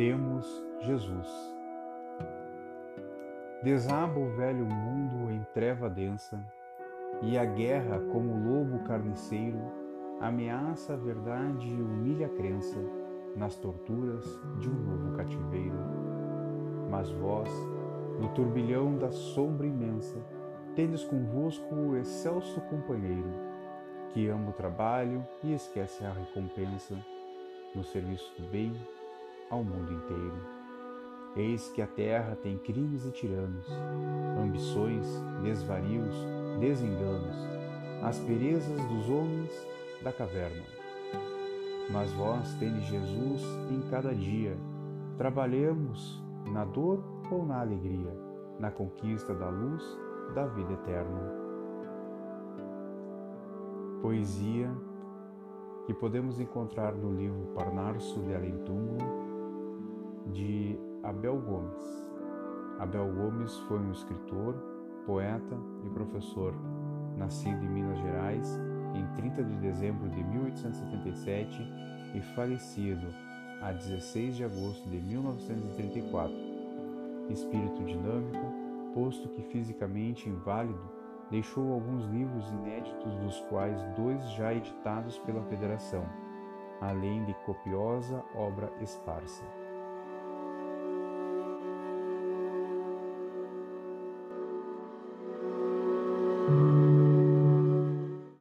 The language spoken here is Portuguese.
Temos Jesus. Desaba o velho mundo em treva densa, e a guerra, como lobo carniceiro, ameaça a verdade e humilha a crença nas torturas de um novo cativeiro. Mas vós, no turbilhão da sombra imensa, tendes convosco o excelso companheiro, que ama o trabalho e esquece a recompensa, no serviço do bem ao mundo inteiro. Eis que a terra tem crimes e tiranos, ambições, desvarios, desenganos, asperezas dos homens da caverna. Mas vós tendes Jesus em cada dia, trabalhemos na dor ou na alegria, na conquista da luz da vida eterna. Poesia que podemos encontrar no livro Parnarso de de Abel Gomes. Abel Gomes foi um escritor, poeta e professor, nascido em Minas Gerais em 30 de dezembro de 1877 e falecido a 16 de agosto de 1934. Espírito dinâmico, posto que fisicamente inválido, deixou alguns livros inéditos, dos quais dois já editados pela Federação, além de copiosa obra esparsa.